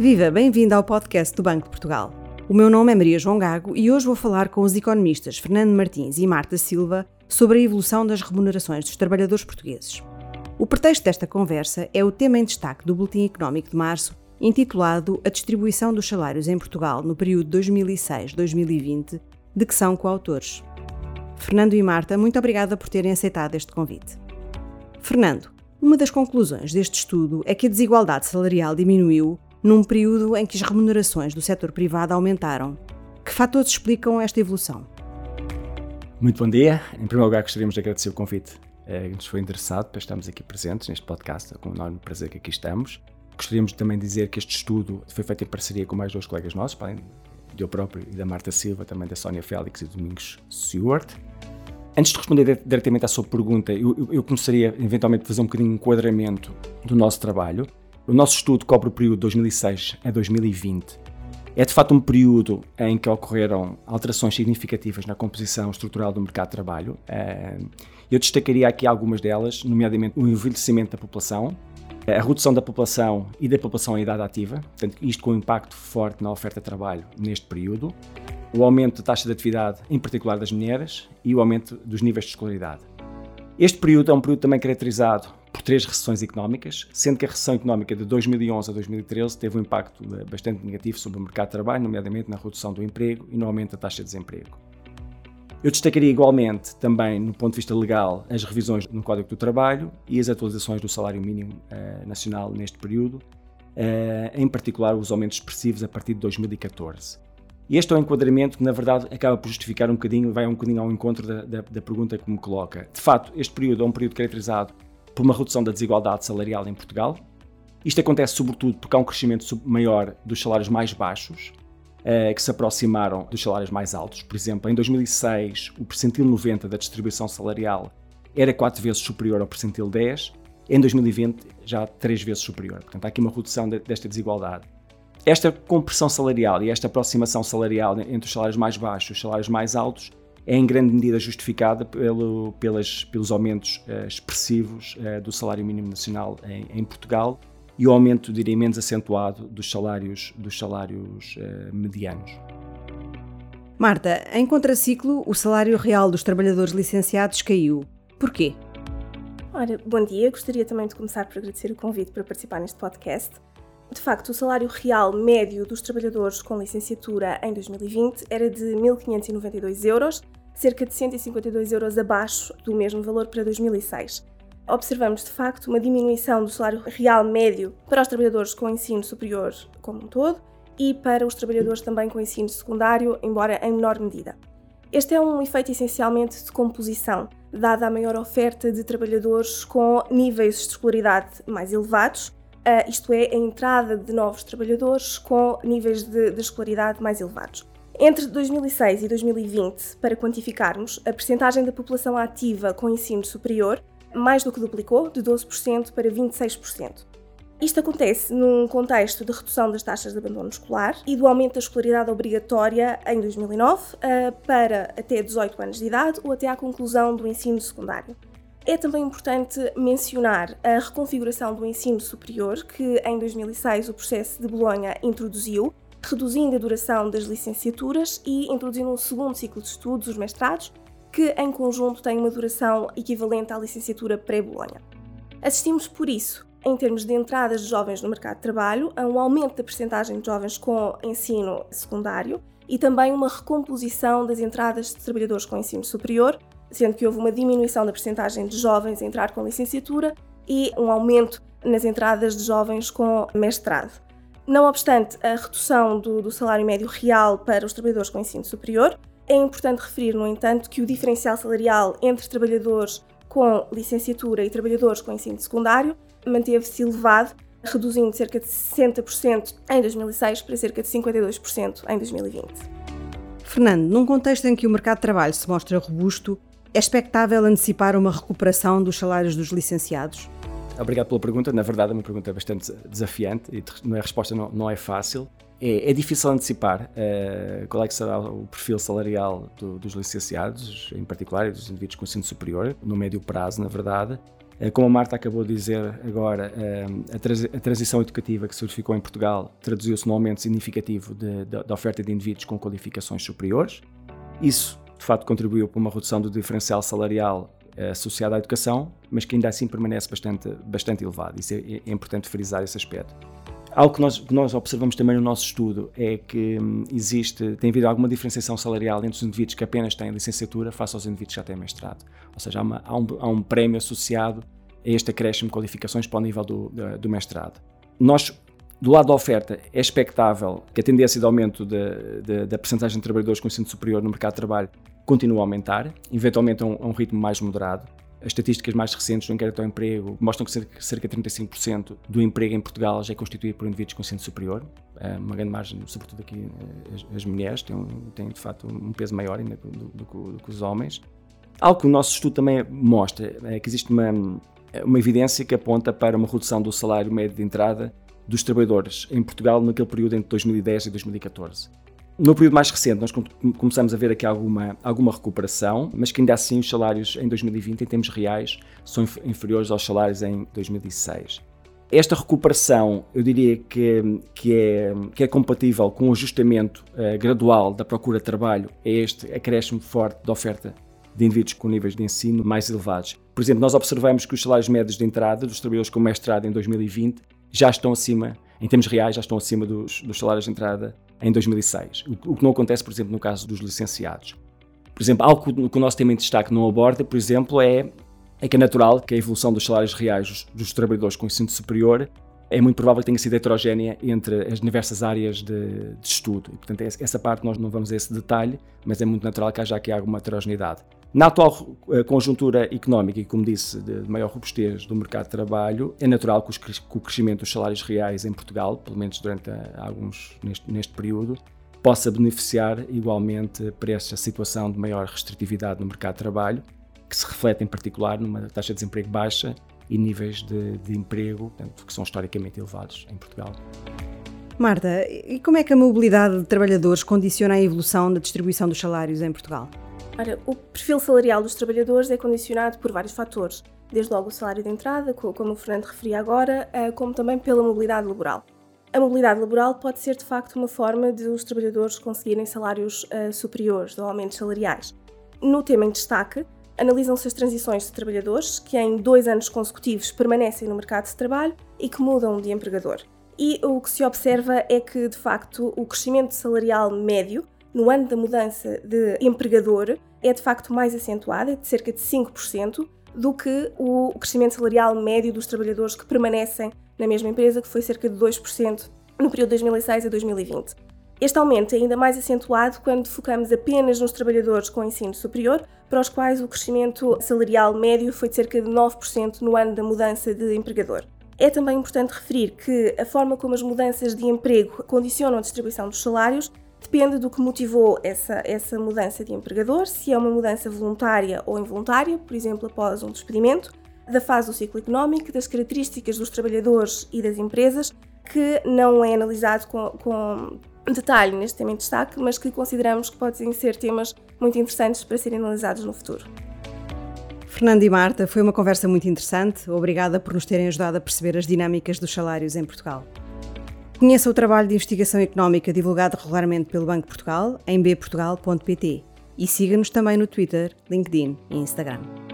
Viva, bem-vindo ao podcast do Banco de Portugal. O meu nome é Maria João Gago e hoje vou falar com os economistas Fernando Martins e Marta Silva sobre a evolução das remunerações dos trabalhadores portugueses. O pretexto desta conversa é o tema em destaque do Boletim Económico de Março, intitulado A Distribuição dos Salários em Portugal no período 2006-2020, de que são coautores. Fernando e Marta, muito obrigada por terem aceitado este convite. Fernando, uma das conclusões deste estudo é que a desigualdade salarial diminuiu num período em que as remunerações do setor privado aumentaram. Que fatores explicam esta evolução? Muito bom dia. Em primeiro lugar, gostaríamos de agradecer o convite eh, que nos foi interessado para estarmos aqui presentes neste podcast. É com um enorme prazer que aqui estamos. Gostaríamos também de dizer que este estudo foi feito em parceria com mais dois colegas nossos, além de eu próprio e da Marta Silva, também da Sónia Félix e do Domingos Stewart. Antes de responder diretamente à sua pergunta, eu, eu, eu começaria eventualmente a fazer um bocadinho de enquadramento do nosso trabalho. O nosso estudo cobre o período de 2006 a 2020. É de facto um período em que ocorreram alterações significativas na composição estrutural do mercado de trabalho. Eh, eu destacaria aqui algumas delas, nomeadamente o envelhecimento da população, a redução da população e da população em idade ativa, portanto, isto com um impacto forte na oferta de trabalho neste período, o aumento da taxa de atividade, em particular das mulheres, e o aumento dos níveis de escolaridade. Este período é um período também caracterizado por três recessões económicas, sendo que a recessão económica de 2011 a 2013 teve um impacto eh, bastante negativo sobre o mercado de trabalho, nomeadamente na redução do emprego e no aumento da taxa de desemprego. Eu destacaria igualmente também, no ponto de vista legal, as revisões no Código do Trabalho e as atualizações do salário mínimo uh, nacional neste período, uh, em particular os aumentos expressivos a partir de 2014. E este é um enquadramento que, na verdade, acaba por justificar um bocadinho, vai um bocadinho ao encontro da, da, da pergunta que me coloca. De facto, este período é um período caracterizado por uma redução da desigualdade salarial em Portugal. Isto acontece sobretudo porque há um crescimento maior dos salários mais baixos, uh, que se aproximaram dos salários mais altos. Por exemplo, em 2006, o percentil 90 da distribuição salarial era 4 vezes superior ao percentil 10, em 2020 já 3 vezes superior. Portanto, há aqui uma redução de, desta desigualdade. Esta compressão salarial e esta aproximação salarial entre os salários mais baixos e os salários mais altos é em grande medida justificada pelo, pelas, pelos aumentos uh, expressivos uh, do salário mínimo nacional em, em, Portugal e o aumento, diria, menos acentuado dos salários, dos salários uh, medianos. Marta, em contraciclo, o salário real dos trabalhadores licenciados caiu. Porquê? Ora, bom dia. Gostaria também de começar por agradecer o convite para participar neste podcast. De facto, o salário real médio dos trabalhadores com licenciatura em 2020 era de 1.592 euros, cerca de 152 euros abaixo do mesmo valor para 2006. Observamos, de facto, uma diminuição do salário real médio para os trabalhadores com ensino superior como um todo e para os trabalhadores também com ensino secundário, embora em menor medida. Este é um efeito essencialmente de composição, dada a maior oferta de trabalhadores com níveis de escolaridade mais elevados, uh, isto é, a entrada de novos trabalhadores com níveis de, de escolaridade mais elevados. Entre 2006 e 2020, para quantificarmos, a percentagem da população ativa com ensino superior mais do que duplicou, de 12% para 26%. Isto acontece num contexto de redução das taxas de abandono escolar e do aumento da escolaridade obrigatória em 2009 eh, para até 18 anos de idade ou até à conclusão do ensino secundário. É também importante mencionar a reconfiguração do ensino superior que em 2006 o processo de Bolonha introduziu, reduzindo a duração das licenciaturas e introduzindo um segundo ciclo de estudos, os mestrados, que em conjunto tem uma duração equivalente à licenciatura pré-Bolonha. Assistimos, por isso, em termos de entradas de jovens no mercado de trabalho, a um aumento da percentagem de jovens com ensino secundário e também uma recomposição das entradas de trabalhadores com ensino superior, sendo que houve uma diminuição da percentagem de jovens a entrar com licenciatura e um aumento nas entradas de jovens com mestrado. Não obstante a redução do, do, salário médio real para os trabalhadores com ensino superior, é importante referir, no entanto, que o diferencial salarial entre trabalhadores com licenciatura e trabalhadores com ensino secundário manteve-se elevado, reduzindo cerca de 60% em 2006 para cerca de 52% em 2020. Fernando, num contexto em que o mercado de trabalho se mostra robusto, é expectável antecipar uma recuperação dos salários dos licenciados? Obrigado pela pergunta. Na verdade, é uma pergunta bastante desafiante e a resposta não, não é fácil. É, é, difícil antecipar uh, qual é que será o perfil salarial do, dos licenciados, em particular, dos indivíduos com ensino superior, no médio prazo, na verdade. Eh, como a Marta acabou de dizer agora, eh, a, transição educativa que se verificou em Portugal traduziu-se num aumento significativo da oferta de indivíduos com qualificações superiores. Isso, de facto, contribuiu para uma redução do diferencial salarial associado à educação, mas que ainda assim permanece bastante, bastante elevado. Isso é, é importante frisar esse aspecto. Algo que nós, que nós, observamos também no nosso estudo é que hum, existe, tem havido alguma diferenciação salarial entre os indivíduos que apenas têm licenciatura face aos indivíduos que já têm mestrado. Ou seja, há, uma, há, um, há um, prémio associado a este acréscimo de qualificações para o nível do, do, do mestrado. Nós, do lado da oferta, é expectável que a tendência de aumento da percentagem de trabalhadores com ensino superior no mercado de trabalho continue a aumentar, eventualmente a um, a um ritmo mais moderado. As estatísticas mais recentes do inquérito ao emprego mostram que cerca de 35% do emprego em Portugal já é constituído por indivíduos com ensino superior. É uma grande margem, sobretudo aqui eh, as, as mulheres, têm, têm, de facto um peso maior ainda do, do, do, do, que os homens. Algo que o nosso estudo também mostra é que existe uma, uma evidência que aponta para uma redução do salário médio de entrada dos trabalhadores em Portugal naquele período entre 2010 e 2014. No período mais recente, nós começamos a ver aqui alguma, alguma recuperação, mas que ainda assim os salários em 2020, em termos reais, são inferiores aos salários em 2006. Esta recuperação, eu diria que, que, é, que é compatível com o ajustamento uh, gradual da procura de trabalho a este acréscimo forte da oferta de indivíduos com níveis de ensino mais elevados. Por exemplo, nós observamos que os salários médios de entrada dos trabalhadores com mestrado em 2020 já estão acima, em termos reais, já estão acima dos, dos salários de entrada em 2006, o que não acontece, por exemplo, no caso dos licenciados. Por exemplo, algo que o nosso tema em destaque não aborda, por exemplo, é, é que é natural que a evolução dos salários reais dos, dos trabalhadores com ensino superior é muito provável que tenha sido heterogénea entre as diversas áreas de, de, estudo. E, portanto, essa parte nós não vamos a esse detalhe, mas é muito natural que haja aqui alguma heterogeneidade. Na atual eh, conjuntura económica e, como disse, de maior robustez do mercado de trabalho, é natural que, o crescimento dos salários reais em Portugal, pelo menos durante alguns neste, neste período, possa beneficiar igualmente para esta situação de maior restritividade no mercado de trabalho, que se reflete em particular numa taxa de desemprego baixa e níveis de, de emprego portanto, que são historicamente elevados em Portugal. Marta, e como é que a mobilidade de trabalhadores condiciona a evolução da distribuição dos salários em Portugal? Ora, o perfil salarial dos trabalhadores é condicionado por vários fatores, desde logo o salário de entrada, como o Fernando referia agora, eh, como também pela mobilidade laboral. A mobilidade laboral pode ser de facto uma forma de os trabalhadores conseguirem salários uh, superiores ou aumentos salariais. No tema em destaque, analisam-se as transições de trabalhadores que em dois anos consecutivos permanecem no mercado de trabalho e que mudam de empregador. E o que se observa é que, de facto, o crescimento salarial médio no ano da mudança de empregador é de facto mais acentuada, é de cerca de 5%, do que o crescimento salarial médio dos trabalhadores que permanecem na mesma empresa, que foi cerca de 2% no período de 2006 a 2020. Este aumento é ainda mais acentuado quando focamos apenas nos trabalhadores com ensino superior, para os quais o crescimento salarial médio foi de cerca de 9% no ano da mudança de empregador. É também importante referir que a forma como as mudanças de emprego condicionam a distribuição dos salários Depende do que motivou essa, essa mudança de empregador, se é uma mudança voluntária ou involuntária, por exemplo, após um despedimento, da fase do ciclo económico, das características dos trabalhadores e das empresas, que não é analisado com, com detalhe neste tema em destaque, mas que consideramos que podem ser temas muito interessantes para serem analisados no futuro. Fernando e Marta, foi uma conversa muito interessante. Obrigada por nos terem ajudado a perceber as dinâmicas dos salários em Portugal. Conheça o trabalho de investigação económica divulgado regularmente pelo Banco Portugal em bportugal.pt e siga-nos também no Twitter, LinkedIn e Instagram.